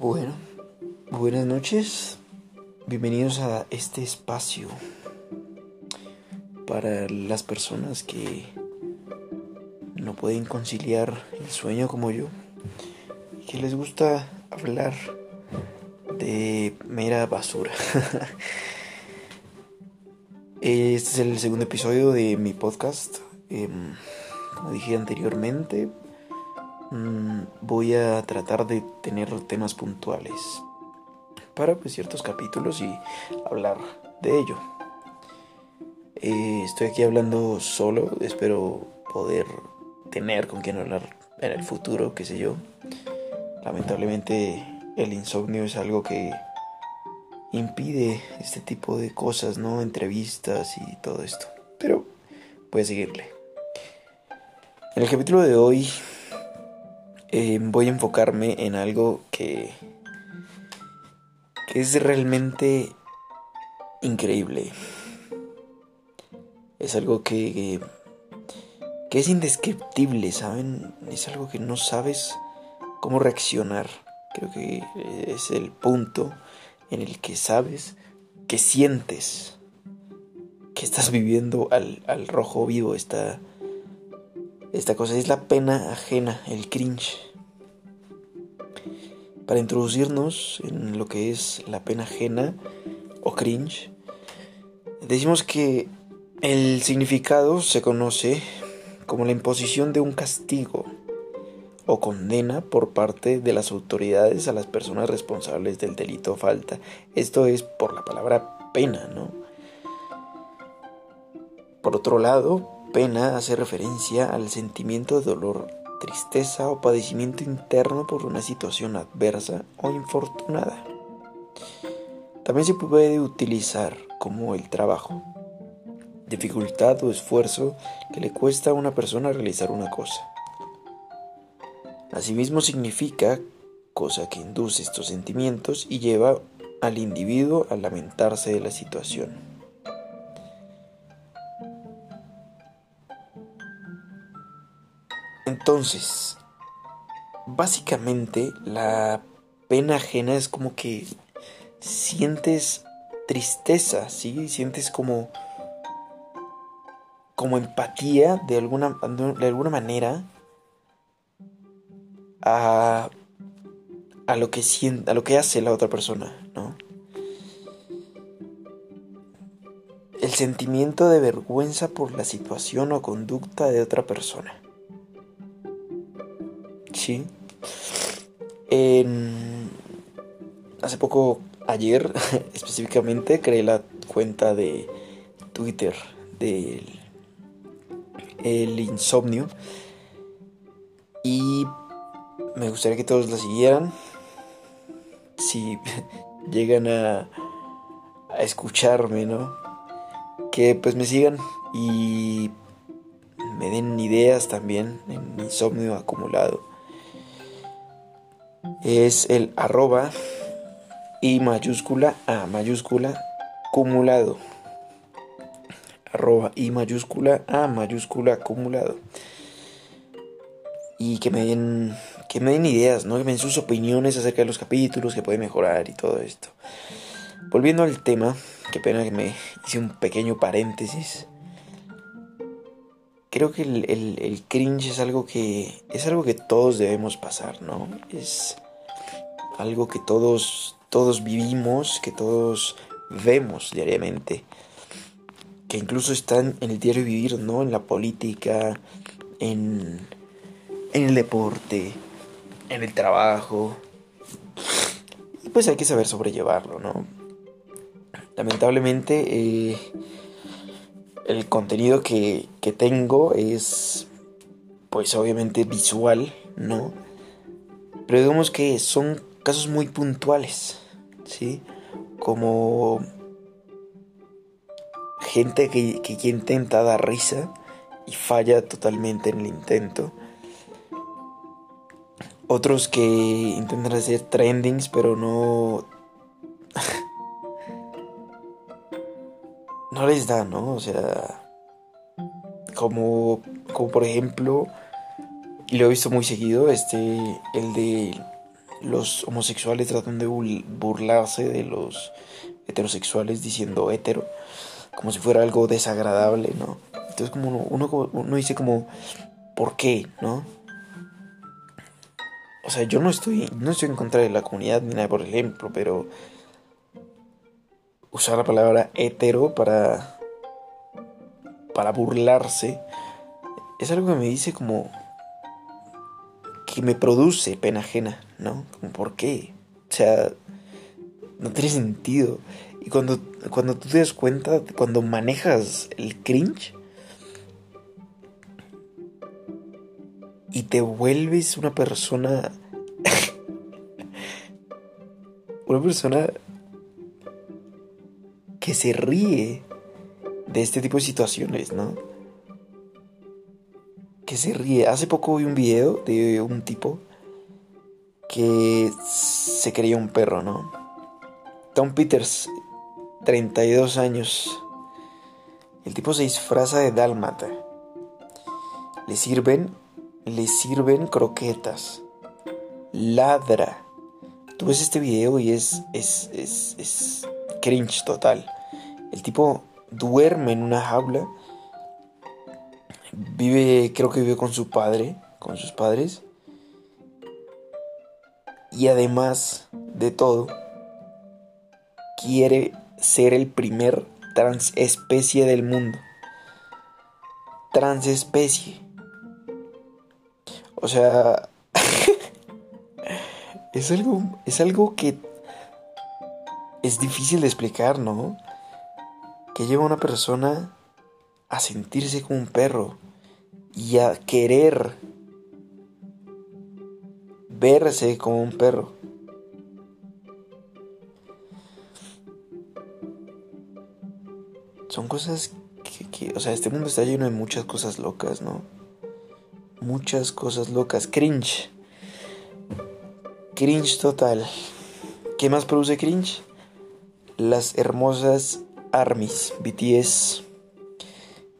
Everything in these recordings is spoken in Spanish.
Bueno, buenas noches. Bienvenidos a este espacio para las personas que no pueden conciliar el sueño como yo que les gusta hablar de mera basura. este es el segundo episodio de mi podcast. Em, como dije anteriormente, Mm, voy a tratar de tener temas puntuales para pues, ciertos capítulos y hablar de ello. Eh, estoy aquí hablando solo, espero poder tener con quien hablar en el futuro, qué sé yo. Lamentablemente el insomnio es algo que impide este tipo de cosas, ¿no? Entrevistas y todo esto. Pero voy a seguirle. En el capítulo de hoy eh, voy a enfocarme en algo que, que es realmente increíble. Es algo que, que es indescriptible, ¿saben? Es algo que no sabes cómo reaccionar. Creo que es el punto en el que sabes que sientes que estás viviendo al, al rojo vivo esta, esta cosa es la pena ajena, el cringe. Para introducirnos en lo que es la pena ajena o cringe, decimos que el significado se conoce como la imposición de un castigo o condena por parte de las autoridades a las personas responsables del delito o falta. Esto es por la palabra pena, ¿no? Por otro lado, Pena hace referencia al sentimiento de dolor, tristeza o padecimiento interno por una situación adversa o infortunada. También se puede utilizar como el trabajo, dificultad o esfuerzo que le cuesta a una persona realizar una cosa. Asimismo significa cosa que induce estos sentimientos y lleva al individuo a lamentarse de la situación. Entonces, básicamente la pena ajena es como que sientes tristeza, ¿sí? Sientes como como empatía de alguna, de alguna manera a, a lo que siente, a lo que hace la otra persona, ¿no? El sentimiento de vergüenza por la situación o conducta de otra persona. Sí. hace poco, ayer específicamente, creé la cuenta de Twitter del el insomnio. Y me gustaría que todos la siguieran. Si llegan a, a escucharme, ¿no? Que pues me sigan y me den ideas también en insomnio acumulado es el arroba y mayúscula a mayúscula acumulado. Arroba y mayúscula a mayúscula acumulado. Y que me den, que me den ideas, ¿no? Que me den sus opiniones acerca de los capítulos, que puede mejorar y todo esto. Volviendo al tema, qué pena que me hice un pequeño paréntesis. Creo que el, el, el cringe es algo que es algo que todos debemos pasar, ¿no? Es algo que todos, todos vivimos, que todos vemos diariamente, que incluso están en el diario vivir, ¿no? En la política, en, en el deporte, en el trabajo. Y pues hay que saber sobrellevarlo, ¿no? Lamentablemente, eh, el contenido que, que tengo es, pues obviamente visual, ¿no? Pero digamos que son casos muy puntuales, ¿sí? Como gente que, que intenta dar risa y falla totalmente en el intento. Otros que intentan hacer trendings pero no... no les da, ¿no? O sea... Como, como por ejemplo, y lo he visto muy seguido, este, el de los homosexuales tratan de burlarse de los heterosexuales diciendo hetero, como si fuera algo desagradable, ¿no? Entonces como uno, uno, dice como, ¿por qué? ¿No? O sea, yo no estoy, no estoy en contra de la comunidad ni nada por ejemplo, pero usar la palabra hetero para para burlarse es algo que me dice como que me produce pena ajena, ¿no? ¿por qué? O sea, no tiene sentido. Y cuando, cuando tú te das cuenta, cuando manejas el cringe y te vuelves una persona... una persona que se ríe de este tipo de situaciones, ¿no? Que se ríe. Hace poco vi un video de un tipo que se creía un perro, ¿no? Tom Peters, 32 años. El tipo se disfraza de dálmata. Le sirven, le sirven croquetas. Ladra. Tú ves este video y es, es, es, es cringe total. El tipo duerme en una jaula. Vive, creo que vive con su padre, con sus padres. Y además de todo, quiere ser el primer transespecie del mundo. Transespecie. O sea, es algo es algo que es difícil de explicar, ¿no? que lleva una persona a sentirse como un perro y a querer verse como un perro. Son cosas que, o sea, este mundo está lleno de muchas cosas locas, ¿no? Muchas cosas locas. Cringe. Cringe total. ¿Qué más produce cringe? Las hermosas ARMYs, BTS.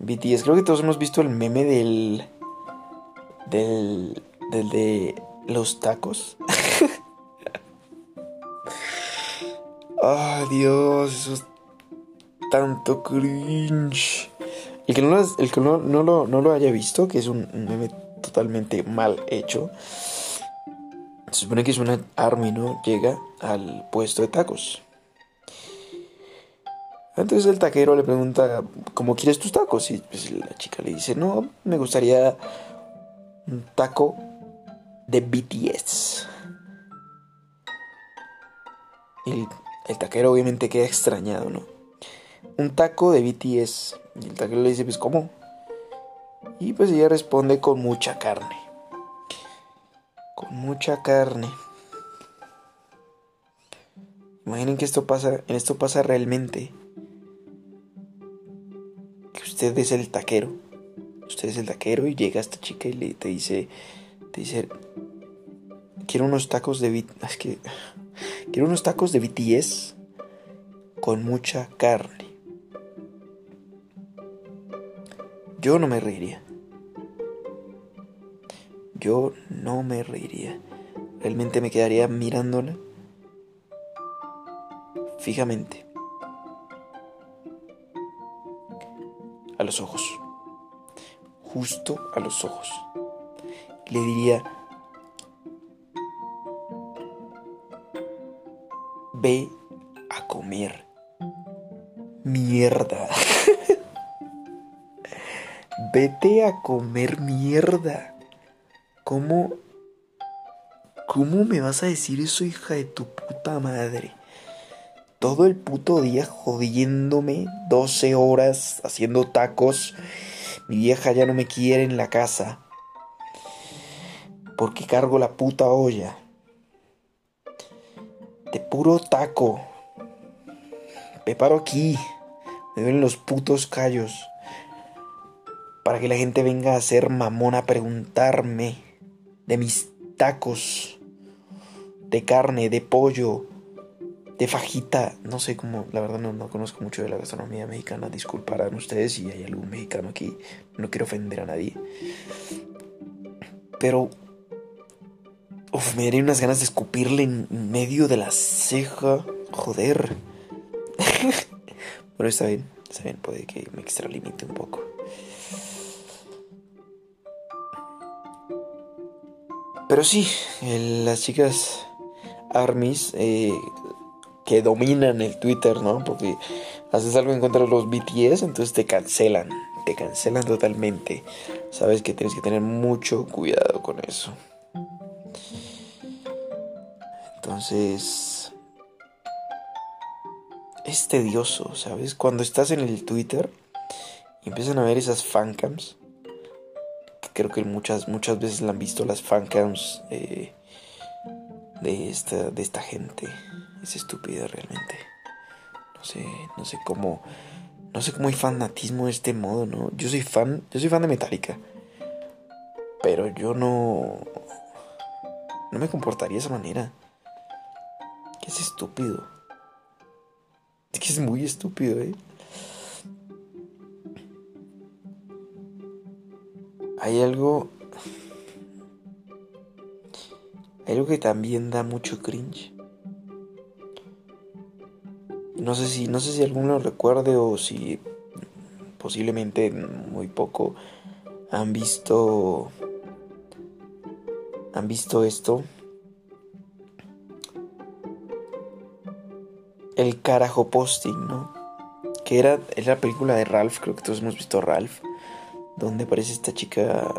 BTS, creo que todos hemos visto el meme del. del. del de los tacos. Ay, Dios, eso es tanto cringe. El que, no, lo, el que no, lo, no lo haya visto, que es un meme totalmente mal hecho. Se supone que es una army, ¿no? Llega al puesto de tacos. Entonces el taquero le pregunta, ¿cómo quieres tus tacos? Y pues la chica le dice, no, me gustaría un taco de BTS. Y el, taquero obviamente queda extrañado, ¿no? Un taco de BTS. Y el taquero le dice, pues ¿cómo? Y pues ella responde con mucha carne. Con mucha carne. Imaginen que esto pasa, esto pasa realmente usted es el taquero. Usted es el taquero y llega esta chica y le, te dice, te dice, quiero unos tacos de, es que, quiero unos tacos de BTS con mucha carne. Yo no me reiría. Yo no me reiría. Realmente me quedaría mirándola fijamente. A los ojos, justo a los ojos. Le diría, ve a comer mierda. Vete a comer mierda. ¿Cómo? ¿Cómo me vas a decir eso, hija de tu puta madre? Todo el puto día jodiéndome 12 horas haciendo tacos. Mi vieja ya no me quiere en la casa. Porque cargo la puta olla. De puro taco. Me paro aquí. Me ven los putos callos. Para que la gente venga a ser mamón a preguntarme de mis tacos. De carne, de pollo, de fajita, no sé cómo, la verdad no, conozco mucho de la gastronomía mexicana, disculparán ustedes si hay algún mexicano aquí, no quiero ofender a nadie. Pero me daría unas ganas de escupirle en medio de la ceja. Joder. Pero está bien, está bien, puede que me extralimite un poco. Pero sí, las chicas armies eh, que dominan el Twitter, ¿no? Porque haces algo en contra de los BTS, entonces te cancelan, te cancelan totalmente. Sabes que tienes que tener mucho cuidado con eso. Entonces, es tedioso, ¿sabes? Cuando estás en el Twitter y empiezan a ver esas fancams, creo que muchas, muchas veces la han visto las fancams eh, de, esta, de esta gente. Es estúpida realmente. No sé, no sé cómo. No sé cómo hay fanatismo de este modo, ¿no? Yo soy fan. Yo soy fan de Metallica. Pero yo no. No me comportaría de esa manera. Que es estúpido. Es que es muy estúpido, ¿eh? Hay algo. Hay algo que también da mucho cringe. No sé si, no sé si alguno recuerde o si posiblemente muy poco han visto han visto esto. El carajo posting, ¿no? Que era, la película de Ralph, creo que todos hemos visto Ralph, donde aparece esta chica,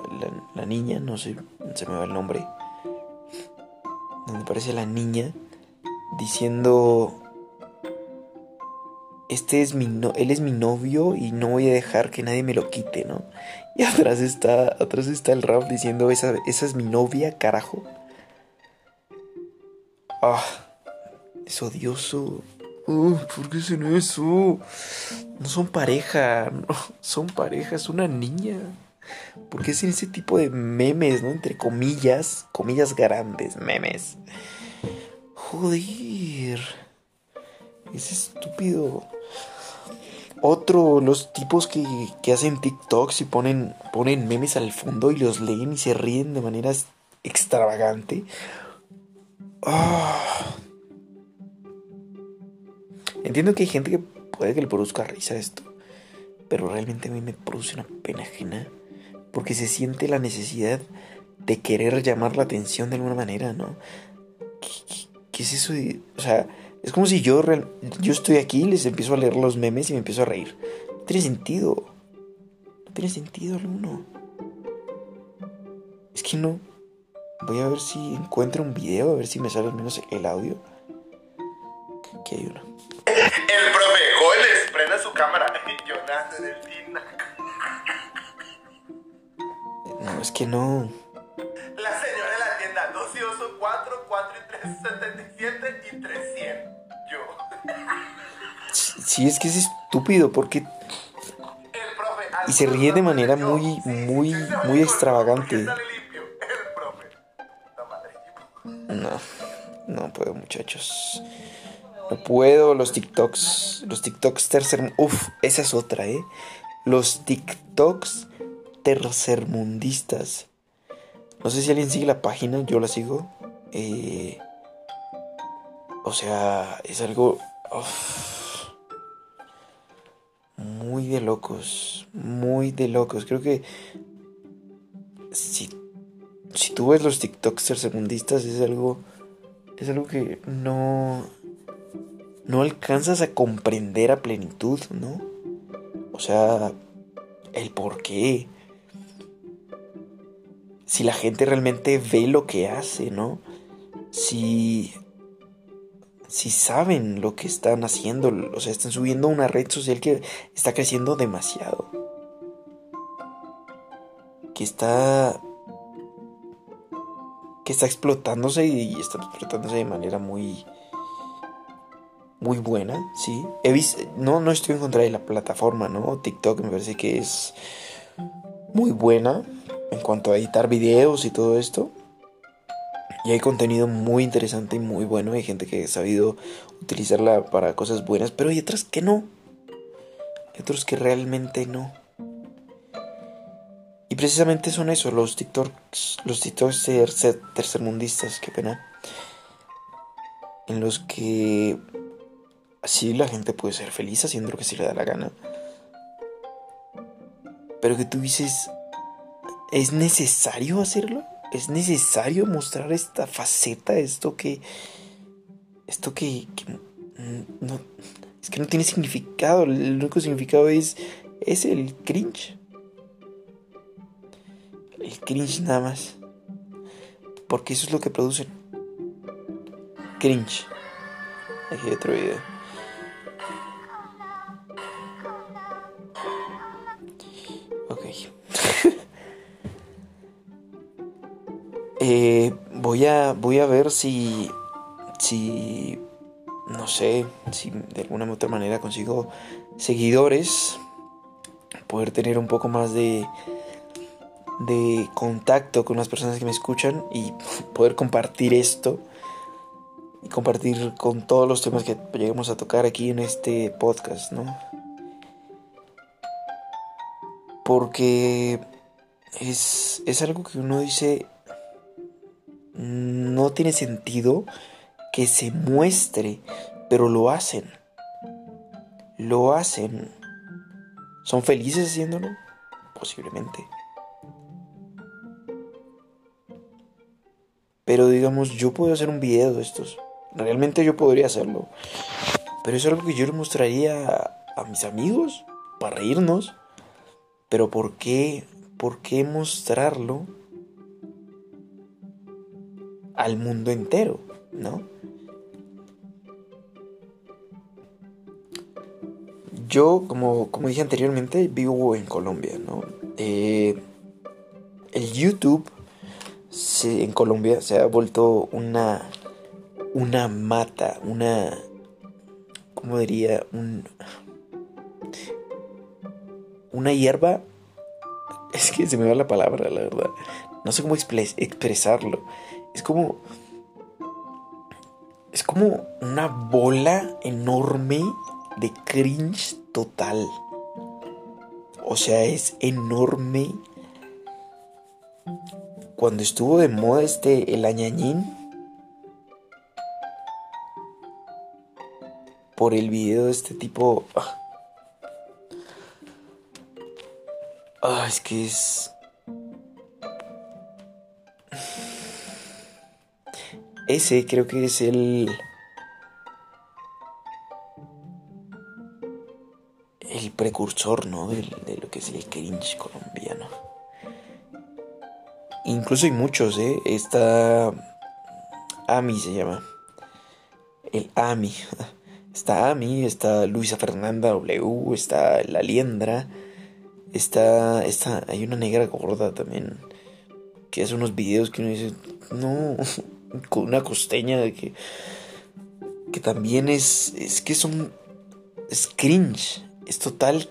la, niña, no sé, se me va el nombre, donde aparece la niña diciendo este es mi no él es mi novio y no voy a dejar que nadie me lo quite, ¿no? Y atrás está, atrás está el rap diciendo, esa, esa es mi novia, carajo. Ah, es odioso. ¿Por qué hacen eso? No son pareja, no, son pareja, es una niña. ¿Por qué hacen ese tipo de memes, no? Entre comillas, comillas grandes, memes. Joder. Es estúpido. Otro, los tipos que, que hacen TikToks y ponen, ponen memes al fondo y los leen y se ríen de manera extravagante. Ah. Entiendo que hay gente que puede que le produzca risa esto, pero realmente a mí me produce una pena ajena porque se siente la necesidad de querer llamar la atención de alguna manera, ¿no? ¿Qué, es eso? O sea, es como si yo, yo estoy aquí, les empiezo a leer los memes y me empiezo a reír. No tiene sentido. No tiene sentido alguno. Es que no. Voy a ver si encuentro un video, a ver si me sale al menos el audio. Aquí hay uno. El profe Joel prenda su cámara. Jonás del No, es que no. La señora de la tienda 2 y 2 4, 4 y 3, 77 y 300. Yo. Sí, es que es estúpido porque... Y se ríe de manera muy, muy, muy extravagante. No, no puedo muchachos. No puedo, los TikToks. Los TikToks tercer... Uf, esa es otra, ¿eh? Los TikToks tercermundistas. No sé si alguien sigue la página, yo la sigo. Eh, o sea, es algo muy de locos, muy de locos. Creo que si, si tú ves los TikToks tercermundistas es algo, es algo que no, no alcanzas a comprender a plenitud, ¿no? O sea, el por qué si la gente realmente ve lo que hace, ¿no? Si, si saben lo que están haciendo, o sea, están subiendo una red social que está creciendo demasiado. Que está que está explotándose y está explotándose de manera muy muy buena, sí. He visto, no no estoy en contra de la plataforma, ¿no? TikTok me parece que es muy buena, en cuanto a editar videos y todo esto. Y hay contenido muy interesante y muy bueno. Hay gente que ha sabido utilizarla para cosas buenas, pero hay otras que no. Hay otros que realmente no. Y precisamente son eso, los TikToks, los TikToks tercermundistas, qué pena. En los que así la gente puede ser feliz haciendo lo que se le da la gana. Pero que tú dices, ¿es necesario hacerlo? ¿Es necesario mostrar esta faceta, esto que... Esto que... no, es que no tiene significado, el único significado es, es el cringe. El cringe nada más. Porque eso es lo que producen. Cringe. Aquí hay otro video. Ok. Eh, voy a voy a ver si si no sé si de alguna u otra manera consigo seguidores, poder tener un poco más de, de contacto con las personas que me escuchan y poder compartir esto y compartir con todos los temas que lleguemos a tocar aquí en este podcast, ¿no? Porque es, es algo que uno dice no tiene sentido que se muestre, pero lo hacen. Lo hacen. ¿Son felices haciéndolo? Posiblemente. Pero digamos, yo puedo hacer un video de estos. Realmente yo podría hacerlo. Pero es algo que yo le mostraría a, mis amigos para reírnos. Pero ¿por qué? ¿Por qué mostrarlo al mundo entero? ¿No? Yo, como, como dije anteriormente, vivo en Colombia, ¿no? Eh, el YouTube en Colombia se ha vuelto una, una mata, una, ¿cómo diría? Un, una hierba. Es que se me va la palabra, la verdad. No sé cómo expresarlo. Es como... Es como una bola enorme de cringe total. O sea, es enorme. Cuando estuvo de moda este el añañín por el video de este tipo. Ah, ah es que es ese creo que es el precursor, ¿no? De, lo que es el cringe colombiano. Incluso hay muchos, ¿eh? Está... Ami se llama. El Ami. Está Ami, está Luisa Fernanda W, está La Liendra, está, está, hay una negra gorda también, que hace unos videos que uno dice, no, con una costeña de que, que también es, es que son, es es total.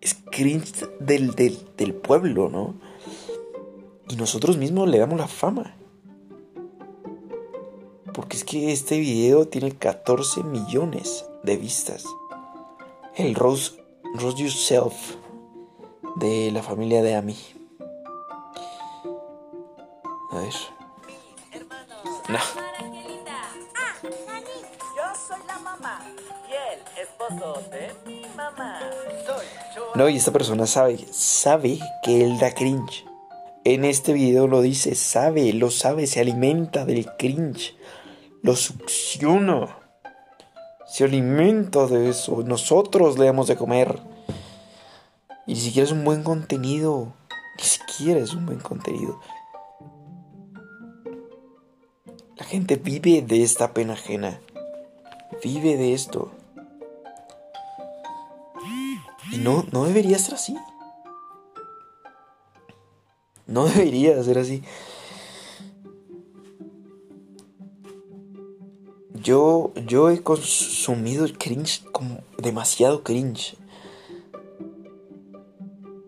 Es cringe del, del, pueblo, ¿no? Y nosotros mismos le damos la fama. Porque es que este video tiene 14 millones de vistas. El Rose, Rose Yourself de la familia de Ami. A ver. No. No, y esta persona sabe, sabe que él da cringe. En este video lo dice, sabe, lo sabe, se alimenta del cringe. Lo succiona. Se alimenta de eso. Nosotros le damos de comer. Y ni siquiera es un buen contenido. Ni siquiera es un buen contenido. La gente vive de esta pena ajena. Vive de esto. Y no, no debería ser así. No debería ser así. Yo, yo he consumido cringe como demasiado cringe.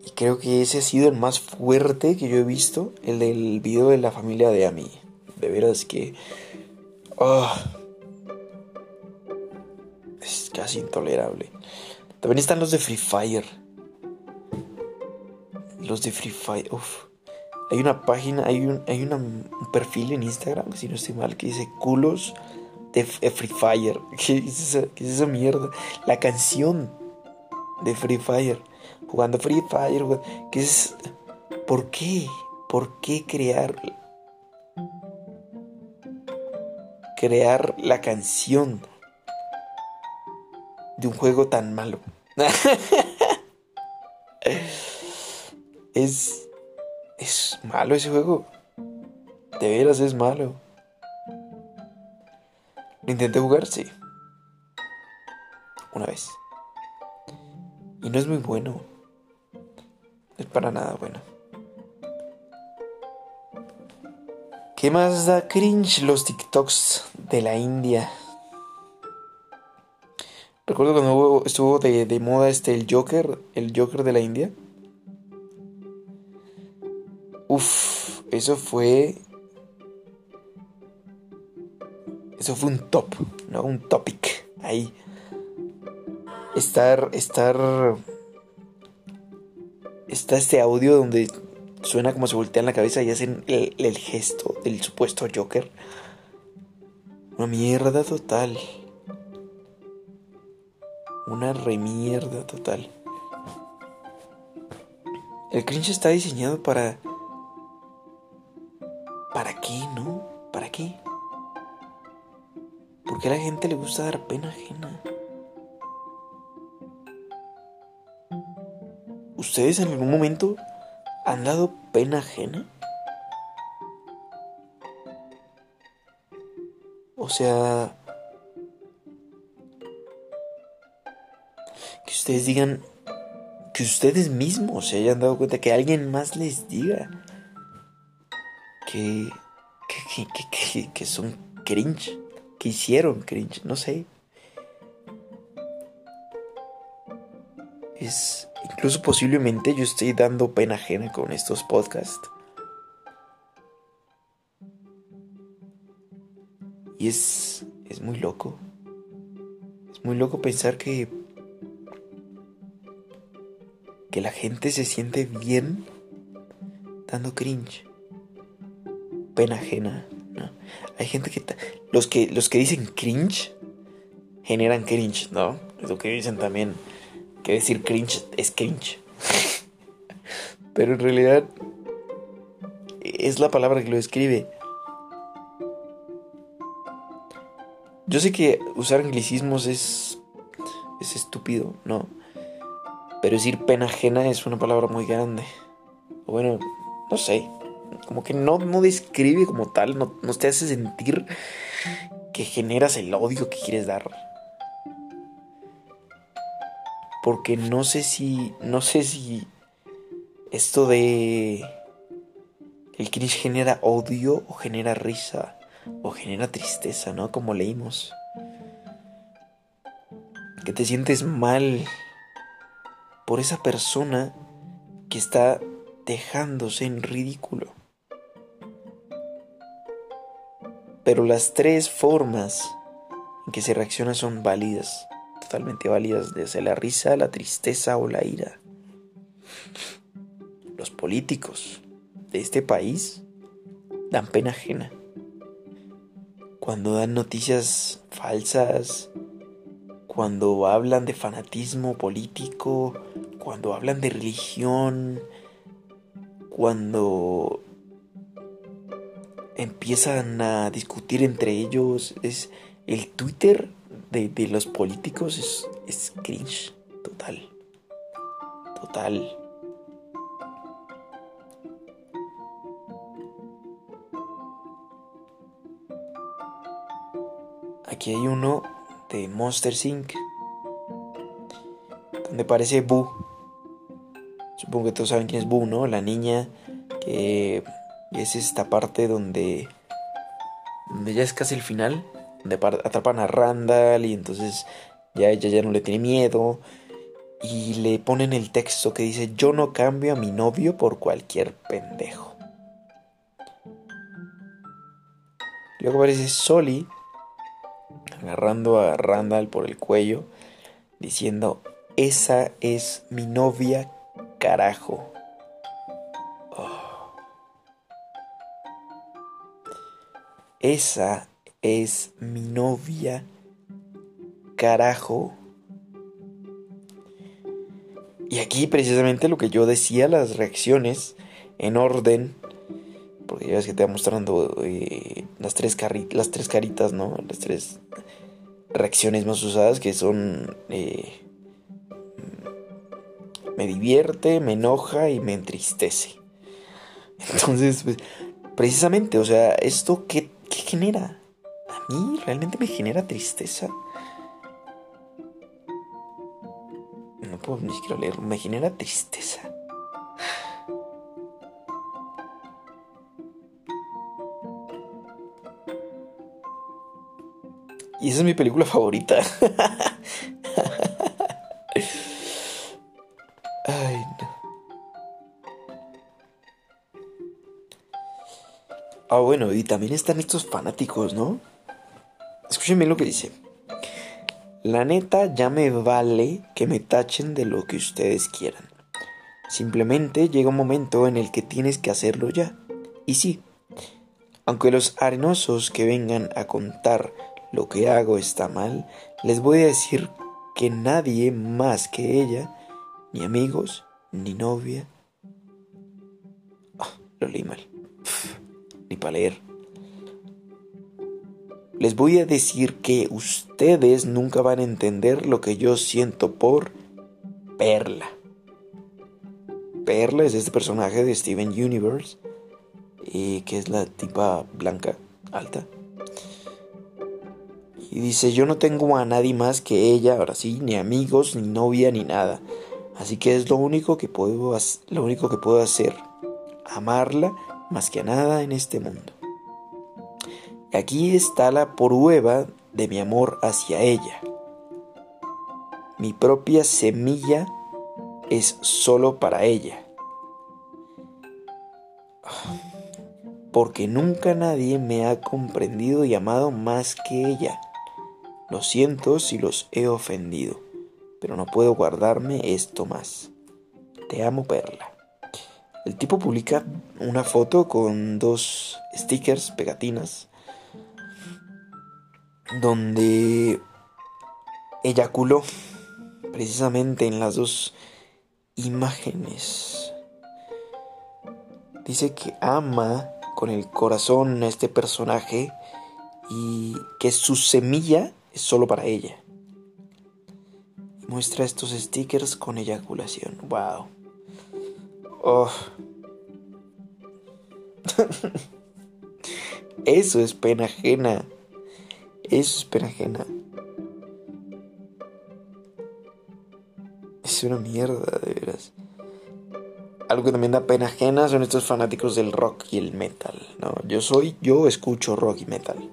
Y creo que ese ha sido el más fuerte que yo he visto, el del video de la familia de Ami. De veras que... Ah, es casi intolerable. También están los de Free Fire. Los de Free Fire. Uf. Hay una página, hay un, hay un perfil en Instagram, si no estoy mal, que dice culos de eh, Free Fire. ¿Qué es, esa, esa mierda? La canción de Free Fire. Jugando Free Fire. ¿Qué es? ¿Por qué? ¿Por qué crear crear la canción de un juego tan malo? es es malo ese juego. De veras es malo. Lo intenté jugar, sí. Una vez. Y no es muy bueno. No es para nada bueno. ¿Qué más da cringe los TikToks de la India? Recuerdo cuando hubo- estuvo de, de moda este el Joker, el Joker de la India. Uf, eso fue. Eso fue un top, ¿no? Un topic. Ahí. Estar. Estar. Está este audio donde suena como se voltean la cabeza y hacen el, gesto del supuesto Joker. Una mierda total. Una remierda total. El cringe está diseñado para. ¿Para qué, no? ¿Para qué? ¿Por qué a la gente le gusta dar pena ajena? ¿Ustedes en algún momento han dado pena ajena? O sea, que ustedes digan, que ustedes mismos se hayan dado cuenta, que alguien más les diga que, que, que, que, que- son cringe, que hicieron cringe, no sé. Es incluso posiblemente yo estoy dando pena ajena con estos podcasts. Y es, es muy loco. Es muy loco pensar que que la gente se siente bien dando cringe. Pena ajena, ¿no? Hay gente que los que los que dicen cringe generan cringe, ¿no? Es lo que dicen también que decir cringe es cringe. Pero en realidad es la palabra que lo describe. Yo sé que usar anglicismos es es estúpido, ¿no? Pero decir pena ajena es una palabra muy grande. Bueno, no sé. Como que no, no describe como tal, no, no te hace sentir que generas el odio que quieres dar. Porque no sé si. No sé si. Esto de. El cringe genera odio o genera risa. O genera tristeza, ¿no? Como leímos. Que te sientes mal por esa persona que está dejándose en ridículo. Pero las tres formas en que se reacciona son válidas, totalmente válidas, desde la risa, la tristeza o la ira. Los políticos de este país dan pena ajena. Cuando dan noticias falsas, cuando hablan de fanatismo político, cuando hablan de religión, cuando empiezan a discutir entre ellos, es el Twitter de, de los políticos es, es cringe total. Total. Aquí hay uno de Monster Inc. Donde parece Boo. Supongo que todos saben quién es Boo, ¿no? La niña que es esta parte donde donde ya es casi el final, de atrapan a Randall y entonces ya ella ya no le tiene miedo. Y le ponen el texto que dice, yo no cambio a mi novio por cualquier pendejo. Luego aparece Soli agarrando a Randall por el cuello, diciendo, esa es mi novia, carajo. Oh. Esa es mi novia. Carajo. Y aquí precisamente lo que yo decía, las reacciones en orden, porque ya ves que te va mostrando eh, las, tres las tres caritas, ¿no? Las tres reacciones más usadas que son... Eh, me divierte, me enoja y me entristece. Entonces, pues, precisamente, o sea, ¿esto qué, qué genera? Realmente me genera tristeza. No puedo ni siquiera leerlo, me genera tristeza. Y esa es mi película favorita. Ay, no. Ah, bueno, y también están estos fanáticos, ¿no? Escúchenme lo que dice. La neta ya me vale que me tachen de lo que ustedes quieran. Simplemente llega un momento en el que tienes que hacerlo ya. Y sí, aunque los arenosos que vengan a contar lo que hago está mal, les voy a decir que nadie más que ella, ni amigos, ni novia. Oh, lo leí mal. ni para leer. Les voy a decir que ustedes nunca van a entender lo que yo siento por Perla. Perla es este personaje de Steven Universe, y que es la tipa blanca, alta. Y dice, yo no tengo a nadie más que ella, ahora sí, ni amigos, ni novia, ni nada. Así que es lo único que puedo, lo único que puedo hacer. Amarla más que a nada en este mundo. Aquí está la prueba de mi amor hacia ella. Mi propia semilla es solo para ella. Porque nunca nadie me ha comprendido y amado más que ella. Lo siento si los he ofendido, pero no puedo guardarme esto más. Te amo, Perla. El tipo publica una foto con dos stickers, pegatinas, donde eyaculó precisamente en las dos imágenes. Dice que ama con el corazón a este personaje y que su semilla es solo para ella. Muestra estos stickers con eyaculación. Wow. Oh. Eso es pena ajena. Eso es pena ajena. Es una mierda, de veras. Algo que también da pena ajena son estos fanáticos del rock y el metal. No, yo soy, yo escucho rock y metal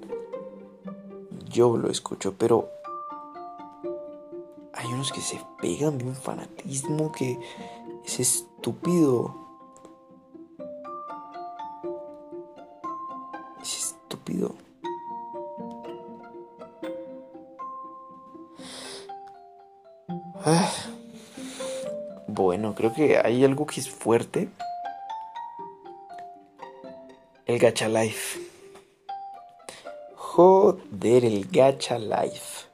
yo lo escucho, pero hay unos que se pegan de un fanatismo que es estúpido. Hay algo que es fuerte. El gacha life. Joder, el gacha life.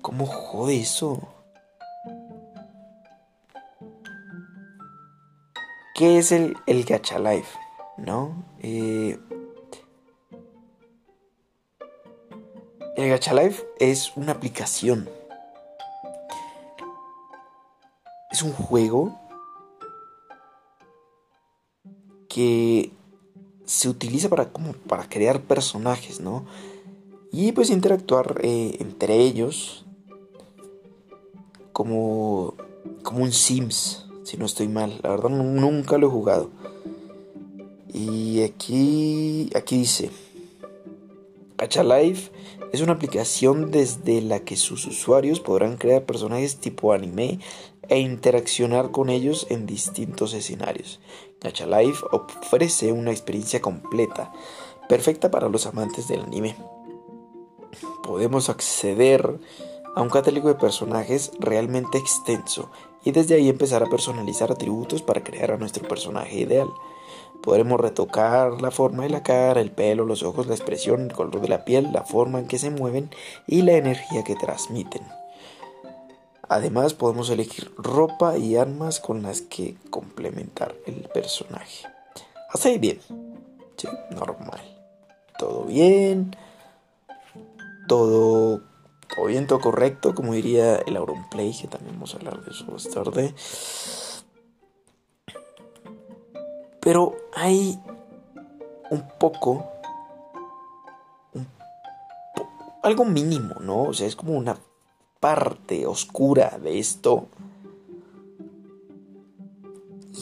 ¿Cómo jode eso? ¿Qué es el, el gacha life? ¿No? Eh, el gacha life es una aplicación. Es un juego que se utiliza para, como para crear personajes, ¿no? Y pues interactuar eh, entre ellos como, como un Sims, si no estoy mal. La verdad nunca lo he jugado. Y aquí, aquí dice, Gacha Life es una aplicación desde la que sus usuarios podrán crear personajes tipo anime e interaccionar con ellos en distintos escenarios. Gacha Life ofrece una experiencia completa, perfecta para los amantes del anime. Podemos acceder a un catálogo de personajes realmente extenso y desde ahí empezar a personalizar atributos para crear a nuestro personaje ideal. Podremos retocar la forma de la cara, el pelo, los ojos, la expresión, el color de la piel, la forma en que se mueven y la energía que transmiten. Además podemos elegir ropa y armas con las que complementar el personaje. Así bien. Sí, normal. Todo bien. Todo, todo bien, todo correcto, como diría el Auronplay, que también vamos a hablar de eso más tarde. Pero hay un poco, algo mínimo, ¿no? O sea, es como una parte oscura de esto.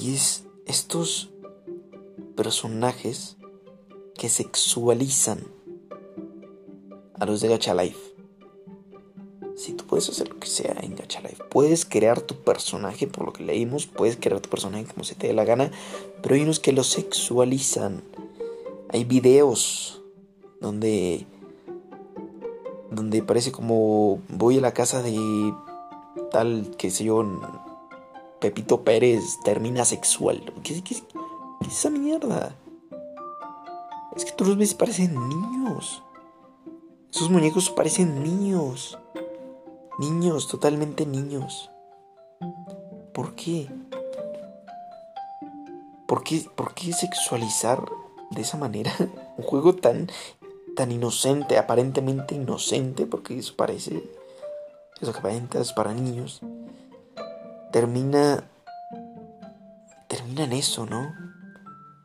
Y es estos personajes que sexualizan a los de Gacha Life. Si tú puedes hacer lo que sea en Gacha Life, puedes crear tu personaje, por lo que leímos, puedes crear tu personaje como se te dé la gana, pero hay unos que lo sexualizan. Hay videos donde donde parece como voy a la casa de tal, que sé yo, Pepito Pérez termina sexual. ¿Qué, es esa mierda? Es que tú los ves y parecen niños. Esos muñecos parecen niños. Niños, totalmente niños. ¿Por qué? ¿Por qué, por qué sexualizar de esa manera un juego tan, tan inocente, aparentemente inocente, porque eso parece, eso que aparenta es para niños, termina, termina en eso, ¿no?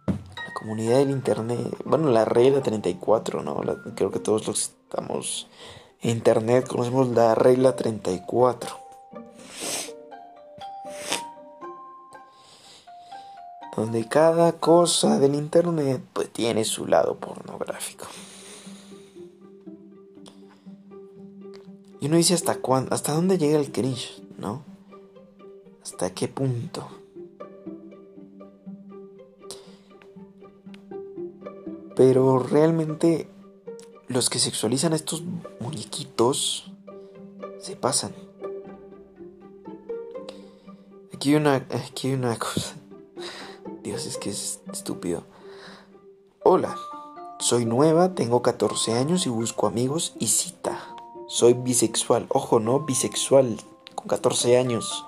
La comunidad del internet, bueno, la regla 34, ¿no? creo que todos los estamos Internet conocemos la regla 34. Donde cada cosa del Internet pues tiene su lado pornográfico. Y uno dice hasta cuándo, hasta dónde llega el cringe, ¿no? ¿Hasta qué punto? Pero realmente los que sexualizan a estos muñequitos se pasan. Aquí hay una, aquí hay una cosa. Dios, es que es estúpido. Hola, soy nueva, tengo 14 años y busco amigos y cita. Soy bisexual. Ojo, no, bisexual. Con 14 años.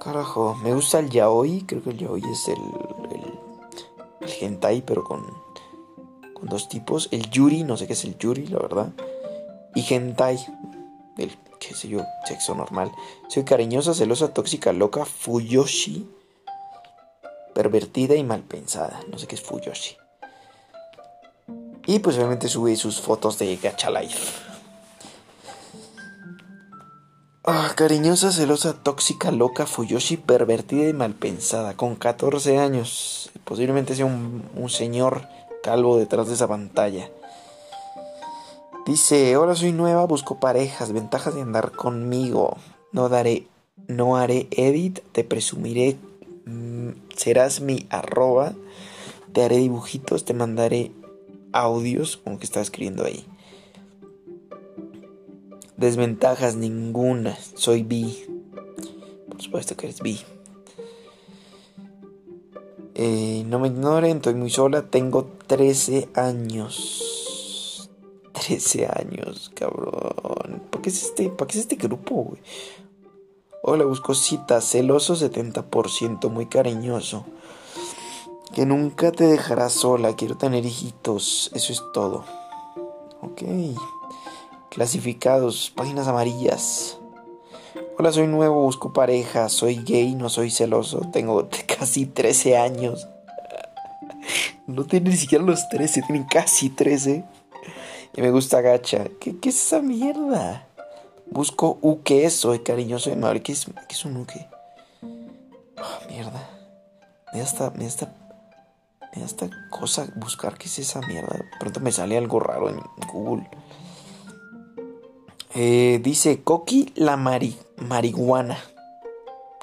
Carajo, me gusta el yaoi. Creo que el yaoi es el, el, el hentai, pero con dos tipos, el yuri, no sé qué es el yuri, la verdad, y hentai, el, qué sé yo, sexo normal. Soy cariñosa, celosa, tóxica, loca, fuyoshi, pervertida y mal pensada, no sé qué es fuyoshi. Y pues obviamente sube sus fotos de Gacha Life. Ah, cariñosa, celosa, tóxica, loca, fuyoshi, pervertida y mal pensada, con 14 años. Posiblemente sea un, señor calvo detrás de esa pantalla. Dice, hola soy nueva, busco parejas, ventajas de andar conmigo. No daré, no haré edit, te presumiré, mm, serás mi arroba, te haré dibujitos, te mandaré audios, como que está escribiendo ahí. Desventajas ninguna, soy bi. Por supuesto que eres bi. Eh, no me ignoren, estoy muy sola, tengo 13 años. 13 años, cabrón. ¿Por qué es este, ¿por qué es este grupo, güey? Hola, busco cita, celoso 70%, muy cariñoso. Que nunca te dejará sola, quiero tener hijitos, eso es todo. Ok. Clasificados, páginas amarillas. Hola, soy nuevo, busco pareja, soy gay, no soy celoso, tengo casi 13 años. No tiene ni siquiera los 13, tienen casi 13. Y me gusta gacha. ¿Qué, qué es esa mierda? Busco uke, soy cariñoso de madre. ¿Qué es, qué es un uke? Oh, mierda. Me da esta, me da esta, me da esta cosa buscar qué es esa mierda. Pronto me sale algo raro en Google. Eh, dice Coqui la mari marihuana.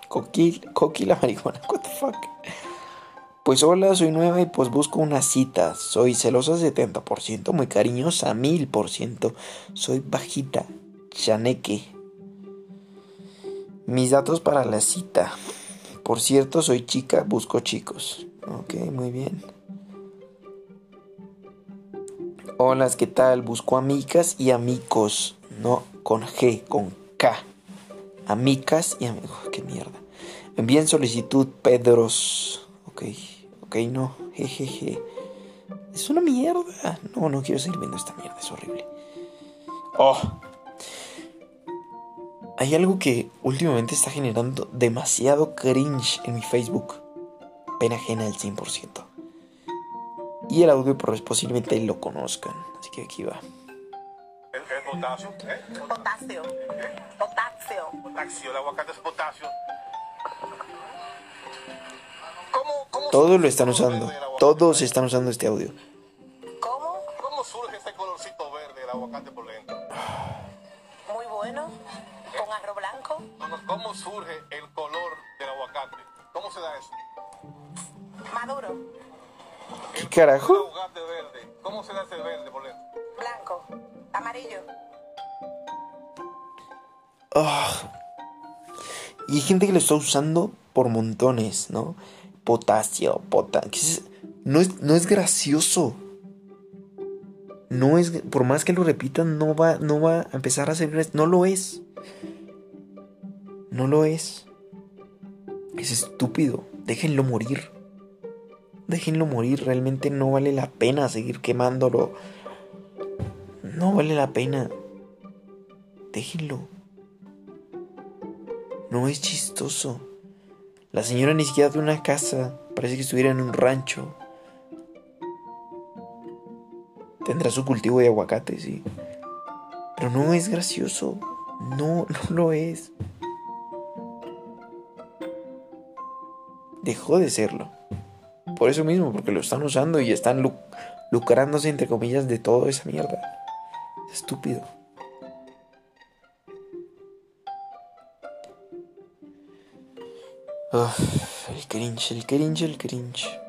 Coqui, Coqui la marihuana. What the fuck? Pues hola, soy nueva y pues busco una cita. Soy celosa 70%, muy cariñosa 1000%. Soy bajita, chaneque. Mis datos para la cita. Por cierto, soy chica, busco chicos. Ok, muy bien. Hola, ¿qué tal? Busco amicas y amigos. No con G, con K. Amicas y amigos. Qué mierda. Envíen solicitud, Pedros. Ok, ok, no. Jejeje. Es una mierda. No, no quiero seguir viendo esta mierda. Es horrible. Oh. Hay algo que últimamente está generando demasiado cringe en mi Facebook. Pena ajena al 100%. Y el audio pues, posiblemente lo conozcan. Así que aquí va. ¿El, el potasio? ¿Eh? Potasio. Potasio. Potasio, el aguacate es potasio. ¿Cómo, cómo Todos lo están usando. Todos están usando este audio. ¿Cómo? ¿Cómo surge ese colorcito verde del aguacate por dentro? Muy bueno. Con arroz blanco. ¿Cómo surge el color del aguacate? ¿Cómo se da eso? Maduro. ¿Qué El carajo? aguacate verde. ¿Cómo se da ese verde por dentro? Blanco. Amarillo. Y hay gente que lo está usando por montones, ¿no? Potasio, pota. ¿qué es? No, es, no es gracioso. No es. Por más que lo repitan, no va, no va a empezar a ser gracioso. No lo es. No lo es. Es estúpido. Déjenlo morir. Déjenlo morir. Realmente no vale la pena seguir quemándolo. No vale la pena. Déjenlo. No es chistoso. La señora ni siquiera tiene una casa. Parece que estuviera en un rancho. Tendrá su cultivo de aguacate, sí. Pero no es gracioso. No, no lo es. Dejó de serlo. Por eso mismo, porque lo están usando y están lu- lucrándose, entre comillas, de toda esa mierda. Es estúpido. Uf, el cringe, el cringe, el cringe.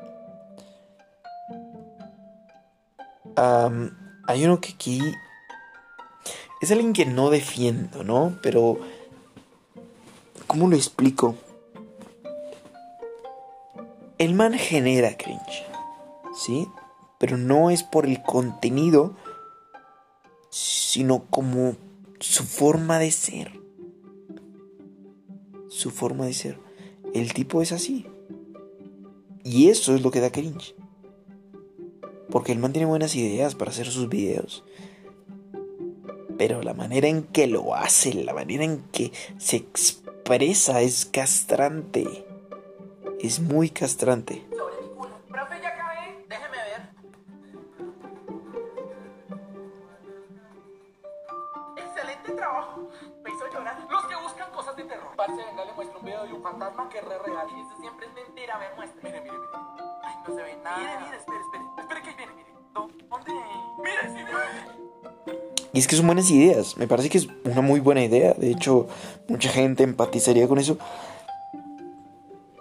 Hay uno que aquí es alguien que no defiendo, ¿no? Pero ¿cómo lo explico? El man genera cringe, ¿sí? Pero no es por el contenido, sino como su forma de ser. Su forma de ser. El tipo es así. Y eso es lo que da cringe. Porque el man tiene buenas ideas para hacer sus videos. Pero la manera en que lo hace, la manera en que se expresa es castrante. Es muy castrante. Trabajo. Me hizo llorar. Los que buscan cosas de terror. Parce, venga, le muestro un video de un fantasma que es re real. Y eso siempre es mentira. Ver, muestre. Mire, mire, mire. Ay, no se ve nada. Mire, mire, espere, espere. Espere que viene, mire. ¿Dó- ¿Dónde? Mire, sí, mire. Y es que son buenas ideas. Me parece que es una muy buena idea. De hecho, mucha gente empatizaría con eso.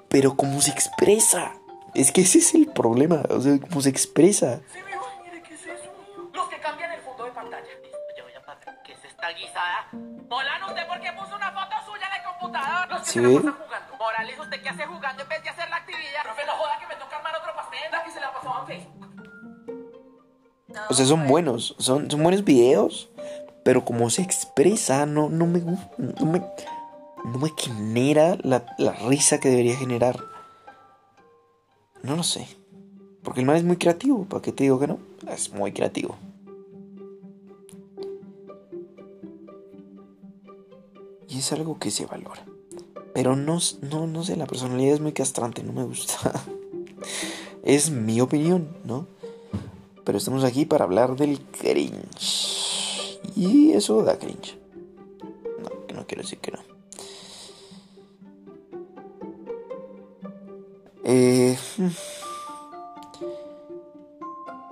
Pero cómo se expresa. Es que ese es el problema. O sea, cómo se expresa. Sí, ¿Sí se la ve? pasan jugando. Morales, ¿usted qué hace jugando en vez de hacer la actividad? Profe, no joda que me toca armar otro pastel. La que se la pasaba en Facebook. O sea, son buenos. Son, son buenos videos. Pero como se expresa, no, no me no me, no me genera la, la risa que debería generar. No lo sé. Porque el man es muy creativo. ¿Para qué te digo que no? Es muy creativo. Y es algo que se valora. Pero no, no, no sé, la personalidad es muy castrante, no me gusta. es mi opinión, ¿no? Pero estamos aquí para hablar del cringe. Y eso da cringe. No, que no quiero decir que no. Eh, hmm.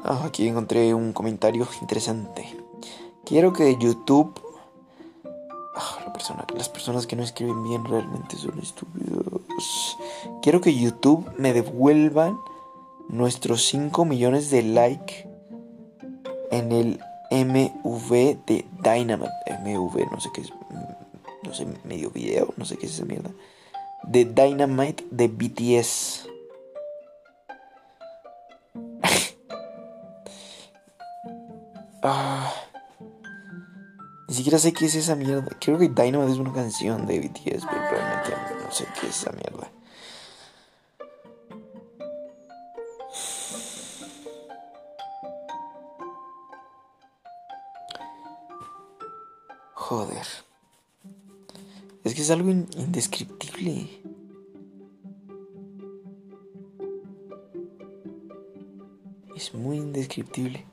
ah, aquí encontré un comentario interesante. Quiero que YouTube... Ah, las personas que no escriben bien realmente son estúpidos. Quiero que YouTube me devuelvan nuestros 5 millones de like en el MV de Dynamite. MV, no sé qué es. mm, No sé, medio video, no sé qué es esa mierda. De Dynamite de BTS. Siquiera sé qué es esa mierda. Creo que Dynamite es una canción de BTS, pero realmente no sé qué es esa mierda. Joder. Es que es algo in- indescriptible. Es muy indescriptible.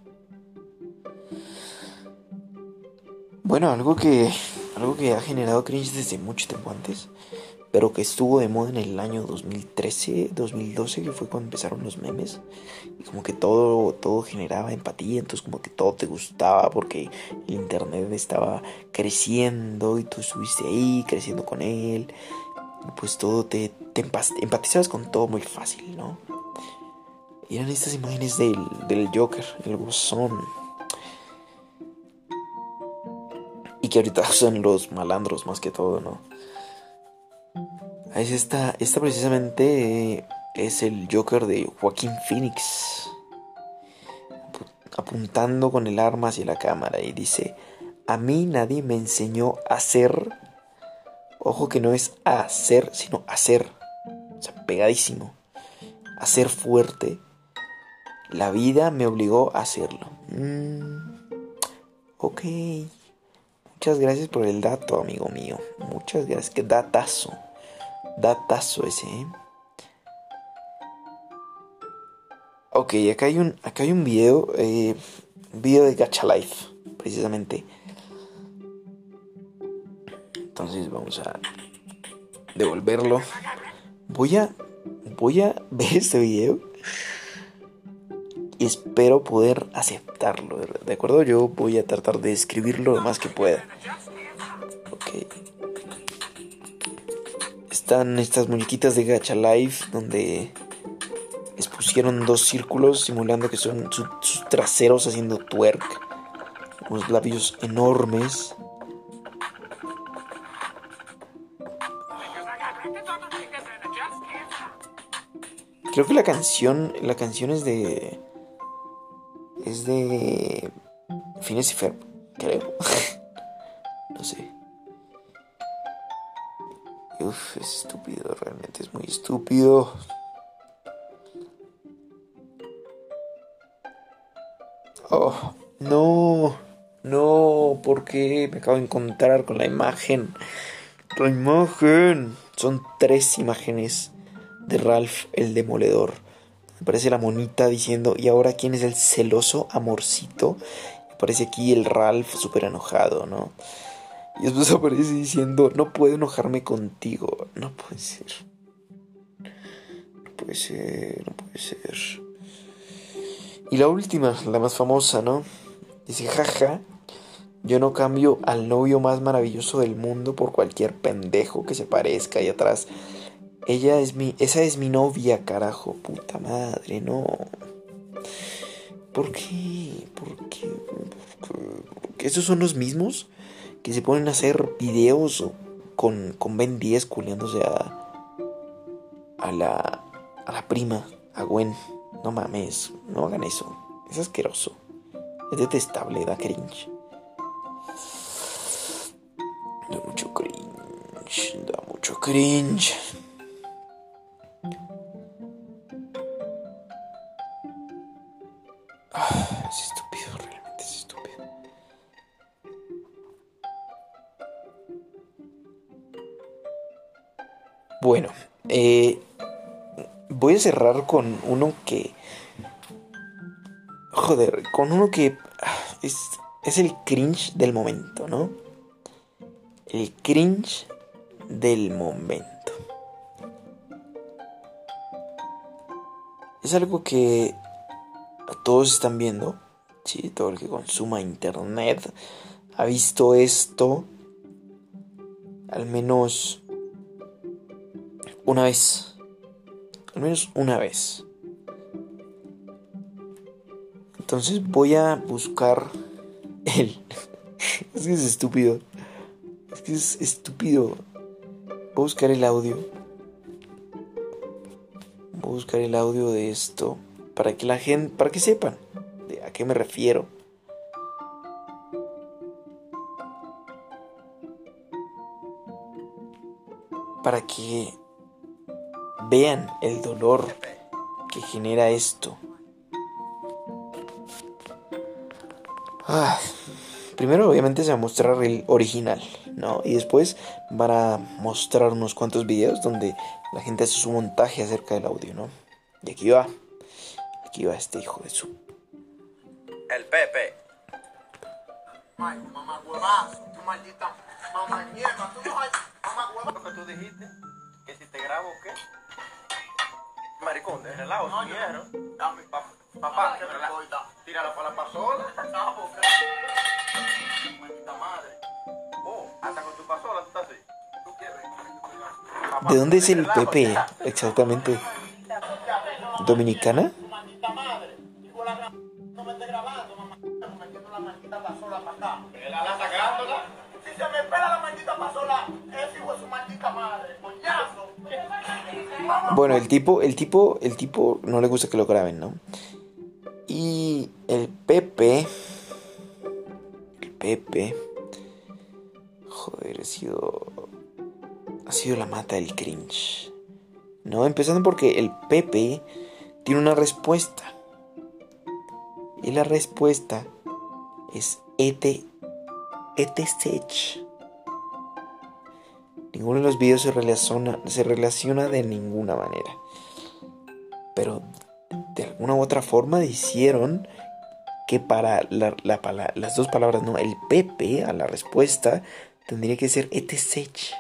Bueno, algo que algo que ha generado cringe desde mucho tiempo antes, pero que estuvo de moda en el año 2013, 2012, que fue cuando empezaron los memes. Y como que todo todo generaba empatía, entonces como que todo te gustaba porque el internet estaba creciendo y tú estuviste ahí creciendo con él. Pues todo te, te empatizabas con todo muy fácil, ¿no? Eran estas imágenes del, del Joker, el Guasón. Y que ahorita usan los malandros más que todo, ¿no? Es esta, esta precisamente es el Joker de Joaquín Phoenix. Apu- Apuntando con el arma hacia la cámara y dice, a mí nadie me enseñó a ser... Ojo que no es a hacer, sino a ser. O sea, pegadísimo. A ser fuerte. La vida me obligó a hacerlo. Mm, ok. Muchas gracias por el dato, amigo mío. Muchas gracias. Qué datazo. Datazo ese, ¿eh? Ok, acá hay un, acá hay un video. eh, video de Gacha Life, precisamente. Entonces vamos a devolverlo. Voy a. Voy a ver este video. Y espero poder aceptarlo, ¿de acuerdo? Yo voy a tratar de escribirlo lo más que pueda. Ok. Están estas muñequitas de Gacha Life donde les pusieron dos círculos simulando que son su- sus traseros haciendo twerk. Unos labios enormes. Creo que la canción, la canción es de, es de Phineas y Ferb, creo. no sé. Uf, es estúpido, realmente es muy estúpido. Oh, no, no, ¿por qué? Me acabo de encontrar con la imagen. La imagen. Son tres imágenes de Ralph el Demoledor. Me parece la monita diciendo, ¿y ahora quién es el celoso amorcito? Me parece aquí el Ralph súper enojado, ¿no? Y después aparece diciendo, no puedo enojarme contigo. No puede ser. No puede ser, no puede ser. Y la última, la más famosa, ¿no? Dice, jaja, yo no cambio al novio más maravilloso del mundo por cualquier pendejo que se parezca ahí atrás. Ella es mi, esa es mi novia, carajo, puta madre, no. ¿Por qué? ¿Por qué? ¿Por. ¿Esos son los mismos que se ponen a hacer videos con, con Ben 10 culiándose a, a la, a la prima, a Gwen? No mames, no hagan eso. Es asqueroso. Es detestable, da cringe. Da mucho cringe, da mucho cringe. Bueno, eh, voy a cerrar con uno que... Joder, con uno que es, es el cringe del momento, ¿no? El cringe del momento. Es algo que todos están viendo. Sí, todo el que consuma internet ha visto esto al menos una vez. Al menos una vez. Entonces voy a buscar él. es que es estúpido. Es que es estúpido. Voy a buscar el audio. Voy a buscar el audio de esto para que la gente, para que sepan de a qué me refiero. Para que vean el dolor que genera esto. Ah, primero obviamente se va a mostrar el original, ¿no? Y después van a mostrar unos cuantos videos donde la gente hace su montaje acerca del audio, ¿no? Y aquí va. Aquí va este hijo de su... El Pepe. Ay, mamá huevazo, tu maldita mamá mierda, tú no hay mamá huevazo. Lo que tú dijiste, que si te grabo, ¿qué? Maricón, de relajo, No, quiero. Dame, Pa- Papá. Tírala para la pasola. No, porque... Madre. Oh, hasta con tu pasola tú estás así. ¿Tú quieres? Papá, ¿De dónde es el relajo, Pepe ya. exactamente? ¿Dominicana? Bueno, el tipo, el tipo, el tipo no le gusta que lo graben, ¿no? Y el Pepe, el Pepe, joder, ha sido, ha sido la mata del cringe, ¿no? Empezando porque el Pepe tiene una respuesta y la respuesta es ET, ET Stage. Ninguno de los videos se relaciona, se relaciona de ninguna manera. Pero de alguna u otra forma hicieron que para la, la las dos palabras, no, el Pepe a la respuesta tendría que ser ETSH.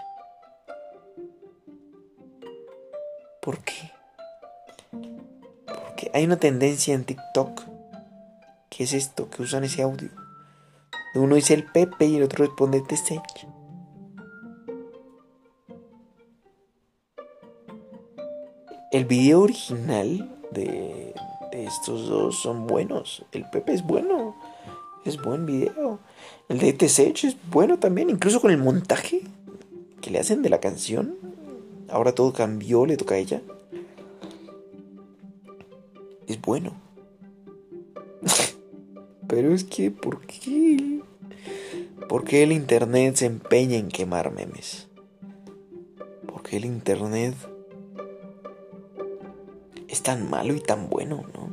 ¿Por qué? Porque hay una tendencia en TikTok. ¿Qué es esto? Que usan ese audio. Uno dice el Pepe y el otro responde ETSH. El video original de, de estos dos son buenos. El Pepe es bueno. Es buen video. El de ETSH es bueno también. Incluso con el montaje que le hacen de la canción. Ahora todo cambió, le toca a ella. Es bueno. Pero es que, ¿por qué? ¿Por qué el internet se empeña en quemar memes? ¿Por qué el internet es tan malo y tan bueno, ¿no?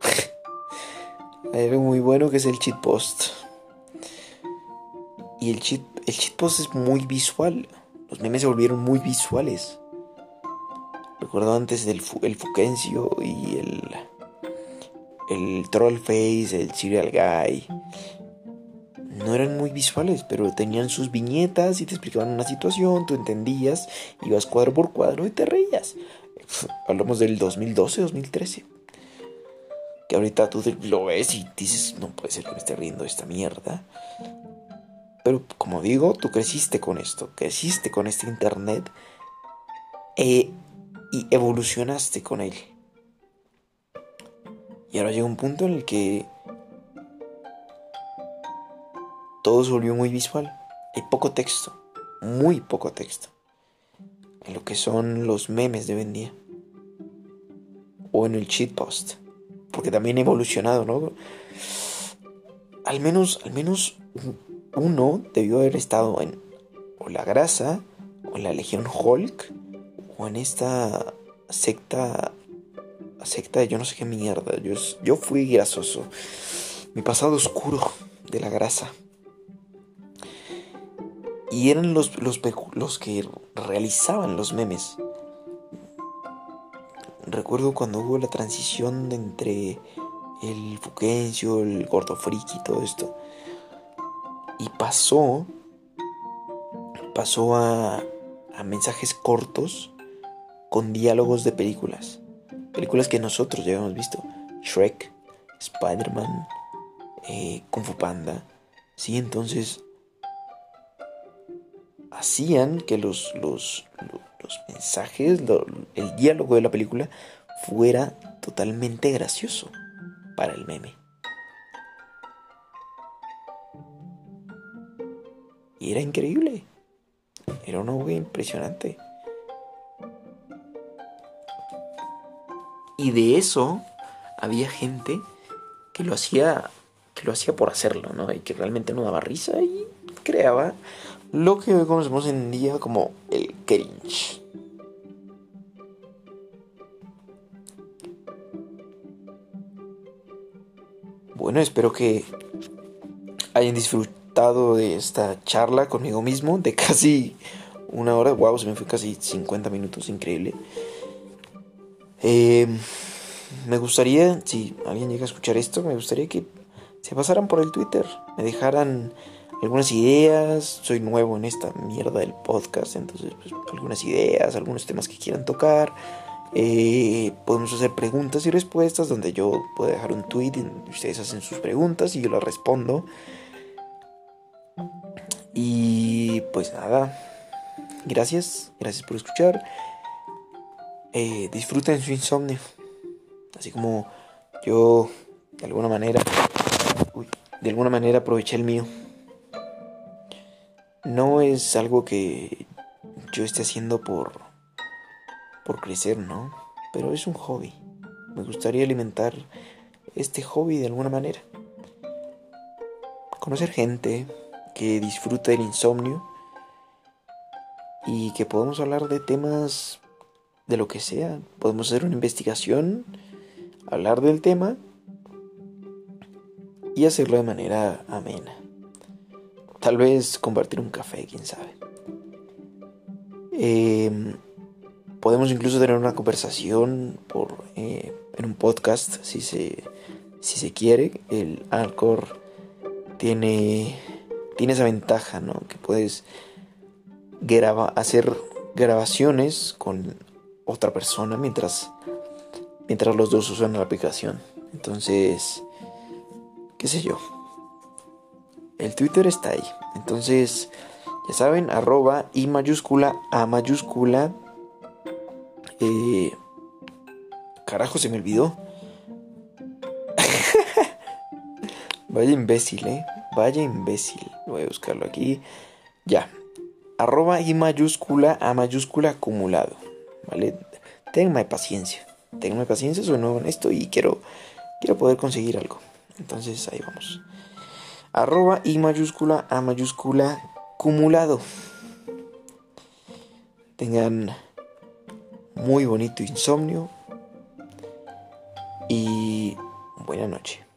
Hay algo muy bueno que es el cheat post. Y el cheat, el cheat post es muy visual. Los memes se volvieron muy visuales. Recuerdo antes del el Fuquencio y el. El Trollface, el Serial Guy no eran muy visuales, pero tenían sus viñetas y te explicaban una situación, tú entendías, ibas cuadro por cuadro y te reías. Hablamos del 2012, 2013. Que ahorita tú lo ves y dices, no puede ser que me esté riendo esta mierda. Pero como digo, tú creciste con esto, creciste con este internet eh, y evolucionaste con él. Y ahora llega un punto en el que todo se volvió muy visual. Hay poco texto, muy poco texto. En lo que son los memes de hoy en día. O en el cheat post. Porque también ha evolucionado, ¿no? Al menos, al menos uno debió haber estado en o la grasa, o en la Legión Hulk, o en esta secta, secta de yo no sé qué mierda. Yo, yo fui grasoso. Mi pasado oscuro de la grasa. Y eran los, los, los que realizaban los memes. Recuerdo cuando hubo la transición entre el Fuquencio, el Gordo Friki y todo esto. Y pasó. Pasó a, a mensajes cortos con diálogos de películas. Películas que nosotros ya habíamos visto. Shrek, Spider-Man, eh, Kung Fu Panda. Sí, entonces hacían que los, los, lo- los mensajes, el diálogo de la película fuera totalmente gracioso para el meme. Y era increíble. Era una obra impresionante. Y de eso había gente que lo hacía que lo hacía por hacerlo, ¿no? Y que realmente no daba risa y creaba lo que hoy conocemos en día como el cringe. Bueno, espero que hayan disfrutado de esta charla conmigo mismo de casi una hora. Wow, se me fue casi 50 minutos, increíble. Eh, me gustaría, si alguien llega a escuchar esto, me gustaría que se pasaran por el Twitter, me dejaran algunas ideas. Soy nuevo en esta mierda del podcast, entonces pues, algunas ideas, algunos temas que quieran tocar. Eh, podemos hacer preguntas y respuestas donde yo puedo dejar un tweet y ustedes hacen sus preguntas y yo las respondo. Y pues nada, gracias, gracias por escuchar. Eh, disfruten su insomnio, así como yo de alguna manera, uy, de alguna manera aproveché el mío. No es algo que yo esté haciendo por por crecer, ¿no? Pero es un hobby. Me gustaría alimentar este hobby de alguna manera. Conocer gente que disfruta del insomnio y que podemos hablar de temas de lo que sea. Podemos hacer una investigación, hablar del tema y hacerlo de manera amena. Tal vez compartir un café, quién sabe. Eh, podemos incluso tener una conversación por, eh, en un podcast si se, si se quiere. El Anchor tiene, tiene esa ventaja, ¿no? Que puedes hacer grabaciones con otra persona mientras, mientras los dos usan la aplicación. Entonces, qué sé yo. El Twitter está ahí. Entonces, ya saben, arroba y mayúscula a mayúscula eh, carajo, se me olvidó. Vaya imbécil, ¿eh? Vaya imbécil. Voy a buscarlo aquí. Ya. Arroba y mayúscula a mayúscula acumulado. ¿Vale? Tenme paciencia. Tenme paciencia, soy nuevo en esto y quiero, quiero poder conseguir algo. Entonces ahí vamos. Arroba y mayúscula a mayúscula acumulado. Tengan muy bonito insomnio y buena noche.